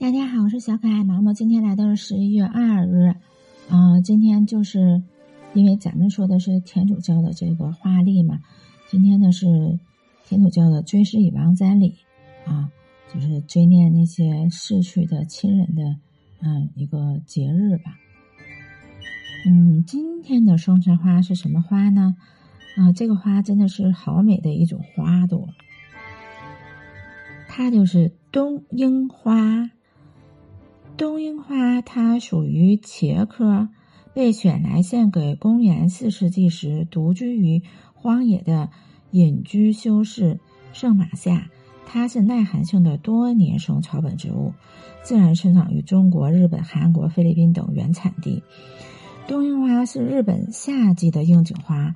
大家好，我是小可爱毛毛。今天来到了十一月二日，啊，今天就是因为咱们说的是天主教的这个画历嘛，今天呢是天主教的追思与亡瞻礼啊，就是追念那些逝去的亲人的嗯一个节日吧。嗯，今天的生辰花是什么花呢？啊，这个花真的是好美的一种花朵，它就是冬樱花。冬樱花它属于茄科，被选来献给公元四世纪时独居于荒野的隐居修士圣马夏。它是耐寒性的多年生草本植物，自然生长于中国、日本、韩国、菲律宾等原产地。冬樱花是日本夏季的应景花，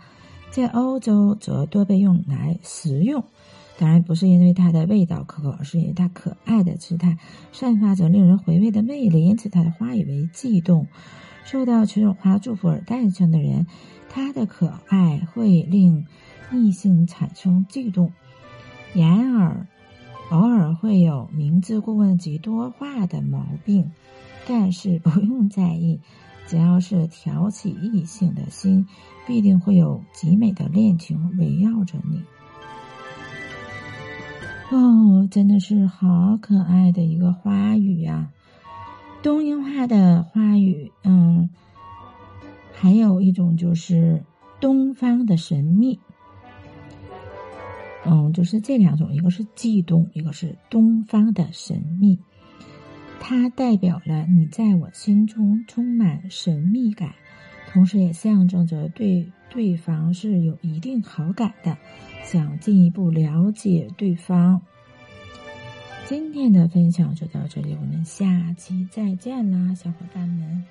在欧洲则多被用来食用。当然不是因为它的味道可口，而是因为它可爱的姿态散发着令人回味的魅力，因此它的花语为悸动。受到此种花祝福而诞生的人，它的可爱会令异性产生悸动。然而，偶尔会有明知故问及多话的毛病，但是不用在意，只要是挑起异性的心，必定会有极美的恋情围绕着你。哦，真的是好可爱的一个花语呀！冬樱花的花语，嗯，还有一种就是东方的神秘，嗯，就是这两种，一个是悸动，一个是东方的神秘，它代表了你在我心中充满神秘感，同时也象征着对对方是有一定好感的。想进一步了解对方。今天的分享就到这里，我们下期再见啦，小伙伴们。